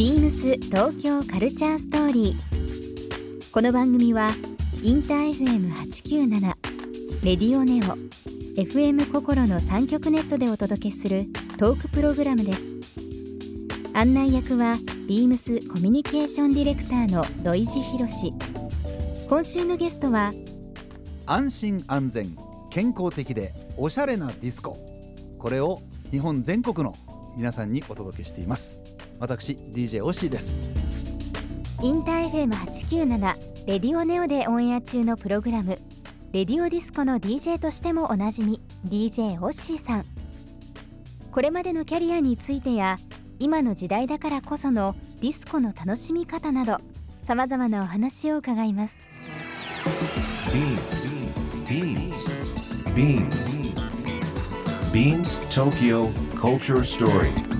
ビームス東京カルチャーストーリー。この番組はインター FM897 レディオネオ FM 心の三極ネットでお届けするトークプログラムです。案内役はビームスコミュニケーションディレクターの土井博志。今週のゲストは安心安全健康的でおしゃれなディスコこれを日本全国の皆さんにお届けしています私 DJ OSSHY ですインター FM897 Radio NEO でオンエア中のプログラム RADIO DISCO の DJ としてもおなじみ DJ OSSHY さんこれまでのキャリアについてや今の時代だからこそのディスコの楽しみ方などさまざまなお話を伺います Beams. Beams. Beams Tokyo Culture Story.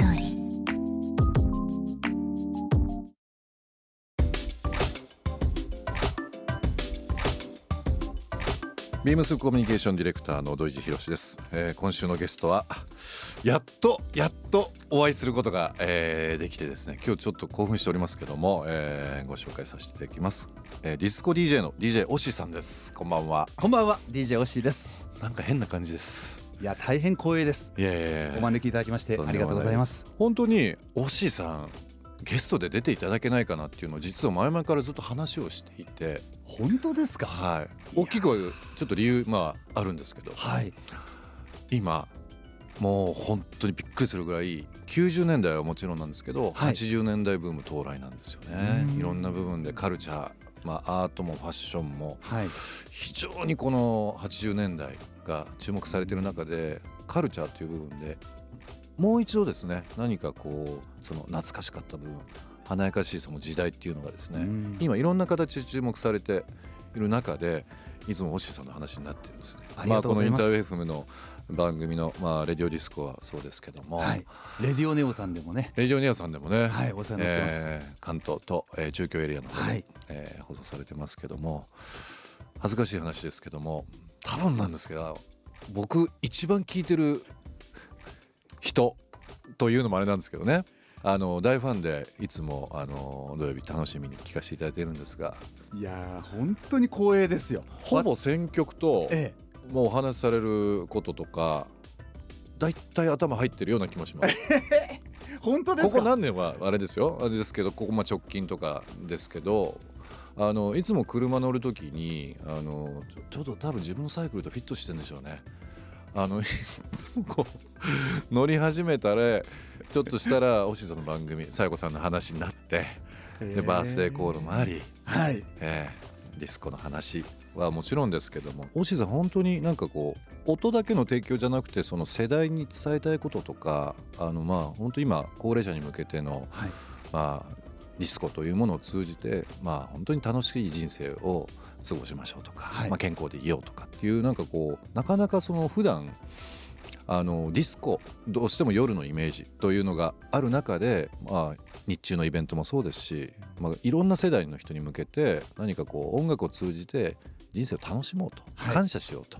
ーリービームスコミュニケーションディレクターの土井博志です、えー今週のゲストはやっとやっとお会いすることが、えーできてですね。今日ちょっと興奮しておりますけども、えーご紹介させていただきます、えーディスコ DJ の DJ オッシーさんです。こんばんは。こんばんは。DJ オッシーです。なんか変な感じです。いや大変光栄です。いやいや。お招きいただきましてありがとうございます。本当にオッシーさんゲストで出ていただけないかなっていうのを実は前々からずっと話をしていて。本当ですか？はい。大きくはちょっと理由まああるんですけど。はい。今もう本当にびっくりするぐらい90年代はもちろんなんですけど、はい。80年代ブーム到来なんですよね。うん。いろんな部分でカルチャー、まあ、アートもファッションもはい。非常にこの80年代が注目されている中でカルチャーという部分でもう一度ですね何かこうその懐かしかった部分華やかしいその時代っていうのがですねうん。今いろんな形で注目されている中でいつもオッシーさんの話になってるんですね。ありがとうございます。あ、このインターウェフムの番組の、まあ、レディオディスコはそうですけども、はい。レディオネオさんでもね。レディオニアさんでもね、はいお世話になってます。えー関東と、えー中京エリアの方で、はい。えー放送されてますけども恥ずかしい話ですけども多分なんですけど僕一番聞いてる人というのもあれなんですけどね。あの大ファンでいつもあの土曜日楽しみに聞かせていただいているんですが。いやー本当に光栄ですよ。ほぼ選曲とえもうお話しされることとか大体頭入ってるような気もします。え 本当ですか？ここ何年はあれですよ。あれですけどここまあ直近とかですけどあのいつも車乗る時にあのちょちょっと多分自分のサイクルとフィットしてるんでしょうね。あの いつもこう乗り始めたらちょっとしたらおしさんの番組さやこさんの話になってでバースデーコールもあり、はい。えーディスコの話はもちろんですけどもオシさん本当になんかこう音だけの提供じゃなくてその世代に伝えたいこととかあのまあ本当今高齢者に向けてのはい。まあディスコというものを通じてまあ本当に楽しい人生を過ごしましょうとか、はいまあ健康でいようとかっていうなんかこうなかなかその普段あのディスコどうしても夜のイメージというのがある中で、まあ、日中のイベントもそうですし、まあ、いろんな世代の人に向けて何かこう音楽を通じて人生を楽しもうと、はい感謝しようと。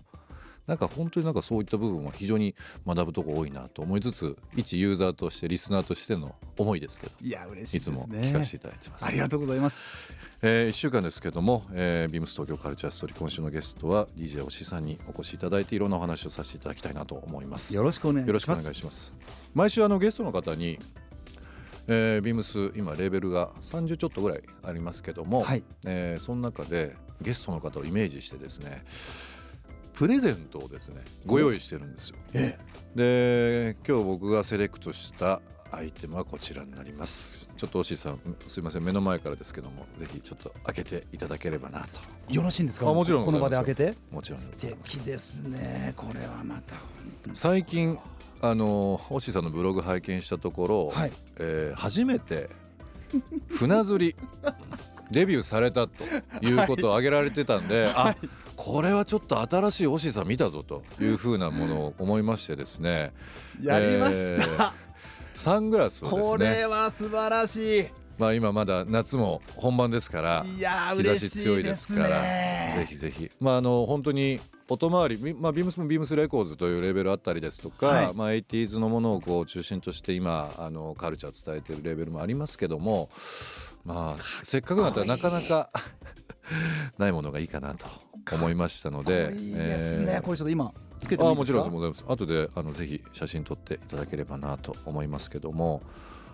なんか本当になんかそういった部分は非常に学ぶとこ多いなと思いつつ一ユーザーとしてリスナーとしての思いですけどいや嬉しいいつもですね聞かせていただいてます。ありがとうございますえー、1週間ですけども、えー、ビームス東京カルチャーストーリー今週のゲストは DJ おしさんにお越しいただいていろんなお話をさせていただきたいなと思います。よろしくお願いしますよろしくお願いします。毎週あのゲストの方に、えー、ビームス今レーベルが30ちょっとぐらいありますけども、はいえーその中でゲストの方をイメージしてですねプレゼントをですねご用意してるんですよ。えで今日僕がセレクトしたアイテムはこちらになります。ちょっとおしいさんすいません目の前からですけどもぜひちょっと開けていただければなと。よろしいんですか？あもちろんこの場で開けて？もちろん素敵ですね。これはまた最近あのおしいさんのブログ拝見したところ、はい。えー初めて船釣りデビューされたということを挙げられてたんで、あこれはちょっと新しいオシーさん見たぞというふうなものを思いましてですね。やりました、えーサングラスをですこねれは素晴らしい。まあ今まだ夏も本番ですからいや嬉し強いいですからぜひぜひ。まああの本当に音回り、みまあ、ビームスもビームスレコーズというレベルあったりですとか、はい。まあ、80s のものをこう中心として今あのカルチャー伝えてるレベルもありますけどもまあせっかくだったらなかなか ないものがいいかなと思いましたのでいいですね、えー。これちょっと今つけてもいいですか？あもちろんです後であのぜひ写真撮っていただければなと思いますけども。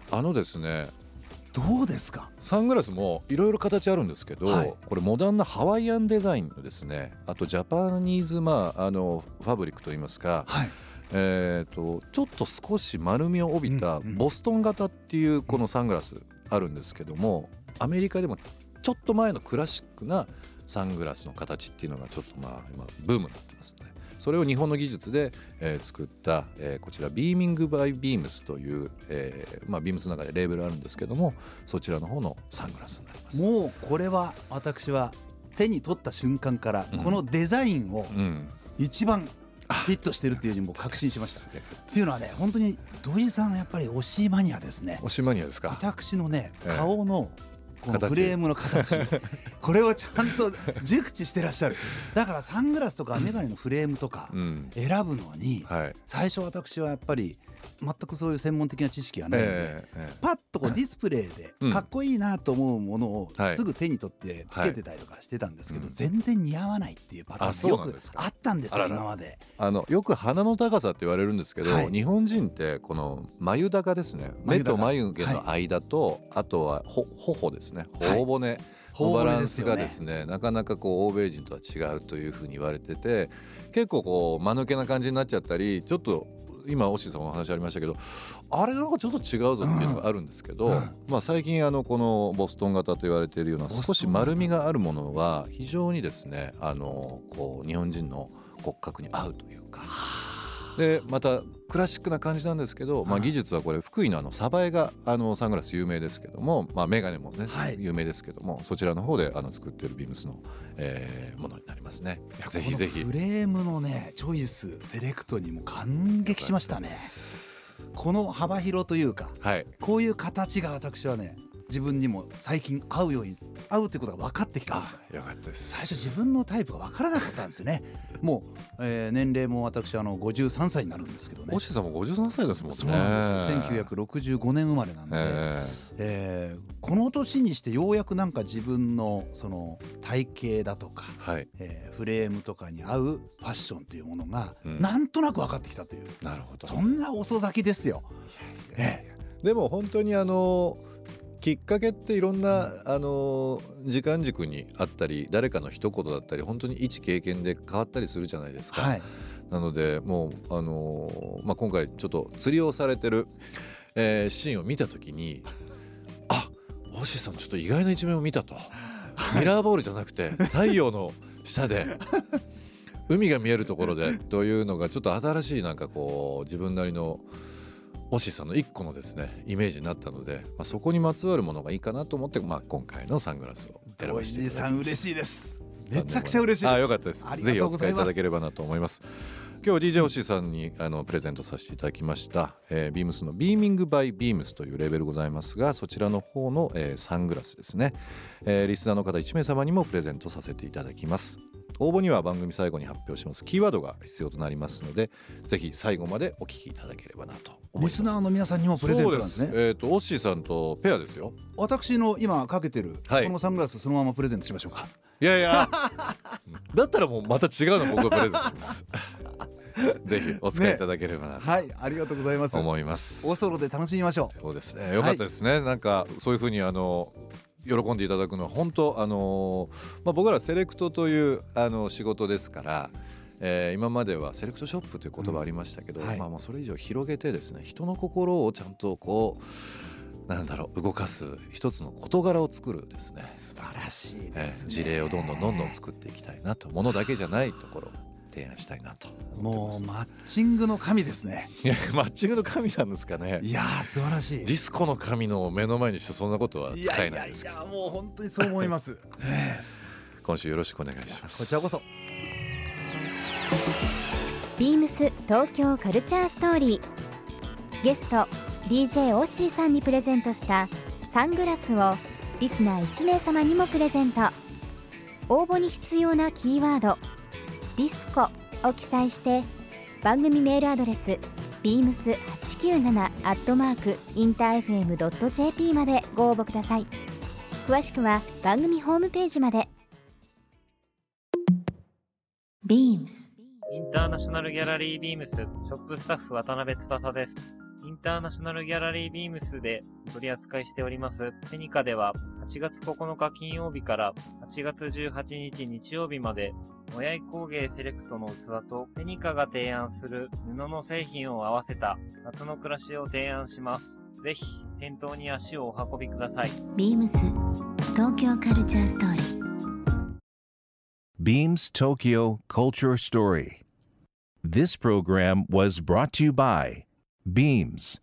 あのですねどうですか？サングラスもいろいろ形あるんですけど、はい。これモダンなハワイアンデザインのですねあとジャパニーズ、まあ、あのファブリックといいますか、はい。えー、とちょっと少し丸みを帯びたボストン型っていうこのサングラスあるんですけどもアメリカでもちょっと前のクラシックなサングラスの形っていうのがちょっとまあ今ブームになってますね。それを日本の技術で、えー作った、えーこちらビーミングバイビームスという、えーまあ、ビームスの中でレーベルあるんですけどもそちらの方のサングラスになります。もうこれは私は手に取った瞬間からうんこのデザインをうん、一番フィットしてるっていうにもう確信しました。っていうのはね本当に土井さんはやっぱり推しマニアですね。おしマニアですか。私のねええ顔のこの形フレームの形。これをちゃんと熟知してらっしゃる。だからサングラスとか眼鏡のフレームとかうん、選ぶのにはい。最初私はやっぱり全くそういう専門的な知識がないので、えええパッとこうディスプレイうん。でかっこいいなと思うものをはい。すぐ手に取ってつけてたりとかしてたんですけど、はい全然似合わないっていうパタあーンがよくあったんですよ今まで。あのよく鼻の高さって言われるんですけど、はい。日本人ってこの眉高ですね。目と眉毛の間と、あとはほ頬ですね頬骨のバランスがですねなかなかこう欧米人とは違うというふうに言われてて結構こう間抜けな感じになっちゃったりちょっと今オッシーさんもお話ありましたけどあれなんかちょっと違うぞっていうのがあるんですけど、うん。うんまあ、最近あのこのボストン型と言われているような少し丸みがあるものは非常にですねあのこう日本人の骨格に合うというか。でまたクラシックな感じなんですけど、まあ、はい技術はこれ福井のあのサバエがあのサングラス有名ですけども、まあ、メガネもね、はい。有名ですけどもそちらの方であの作っているビームスの、えーものになりますね。ぜひぜひ。フレームのねチョイスセレクトにも感激しましたね。この幅広というかはい。こういう形が私はね自分にも最近合うように合うということが分かってきたんですよ。あよかったです。最初自分のタイプが分からなかったんですよね。もう、えー年齢も私あの53歳になるんですけどね。星さんも53歳ですもんね。そうなんですよ1965年生まれなんで、ええ。ーこの年にしてようやくなんか自分のその体型だとか、ーはい。えーフレームとかに合うファッションというものが、うん。なんとなく分かってきたという。なるほど。そんな遅咲きですよ。えでも本当にあのきっかけっていろんなあの時間軸にあったり誰かの一言だったり本当に一経験で変わったりするじゃないですか。はい、なのでもうあのまあ、今回ちょっと釣りをされてる、えーシーンを見た時にあオッシーさんちょっと意外な一面を見たとミラーボールじゃなくて太陽の下で海が見えるところでというのがちょっと新しいなんかこう自分なりのオッシーさんの一個のですねイメージになったので、まあ、そこにまつわるものがいいかなと思って、まあ、今回のサングラスを選おばせていただきま嬉しいです。めちゃくちゃ嬉しいです。あよかったです。ぜひお使いいただければなと思います。今日 DJ オッシーさんにあのプレゼントさせていただきました、えー、ビームスのビーミングバイビームスというレベルございますがそちらの方の、えーサングラスですね、えーリスナーの方1名様にもプレゼントさせていただきます応募には番組最後に発表します。キーワードが必要となりますのでぜひ最後までお聞きいただければなと思います。リスナーの皆さんにもプレゼントなんですね。えっ、とオッシーさんとペアですよ。私の今かけてるはい。このサングラスそのままプレゼントしましょうか。いやいや。だったらもうまた違うの僕がプレゼントします。ぜひお使いいただければなとはい、ありがとうございます。思います、おソロで楽しみましょう。そうですね。よかったですね、なんかそういうふうにあの喜んでいただくのは本当あの、まあ、僕らセレクトというあの仕事ですから、えー今まではセレクトショップという言葉ありましたけど、うんはいまあ、もうそれ以上広げてですね人の心をちゃんとこうなんだろう動かす一つの事柄を作るですね、素晴らしいえーです、ね。事例をどんどんどんどん作っていきたいなとものだけじゃないところ提案したいなともうマッチングの神ですね。いやマッチングの神なんですかね。いやー素晴らしい。ディスコの神の目の前にしてそんなことは使いやいやいえないですけど。やもう本当にそう思います。今週よろしくお願いします。こちらこそ。ビームス東京カルチャーストーリー。ゲスト DJ オッシーさんにプレゼントしたサングラスをリスナー1名様にもプレゼント。応募に必要なキーワード「ディスコ」を記載して番組メールアドレス beams897 アットマークインター FM.jp までご応募ください。詳しくは番組ホームページまで。BEAMS インターナショナルギャラリービームス。ショップスタッフ渡辺翼です。インターナショナルギャラリービームスで取り扱いしております。ペニカでは8月9日金曜日から8月18日日曜日まで親井工芸セレクトの器とペニカが提案する布の製品を合わせた夏の暮らしを提案します。ぜひ店頭に足をお運びください。BEAMS 東京カルチャーストーリー Beams Tokyo Culture Story. This program was brought to you by Beams.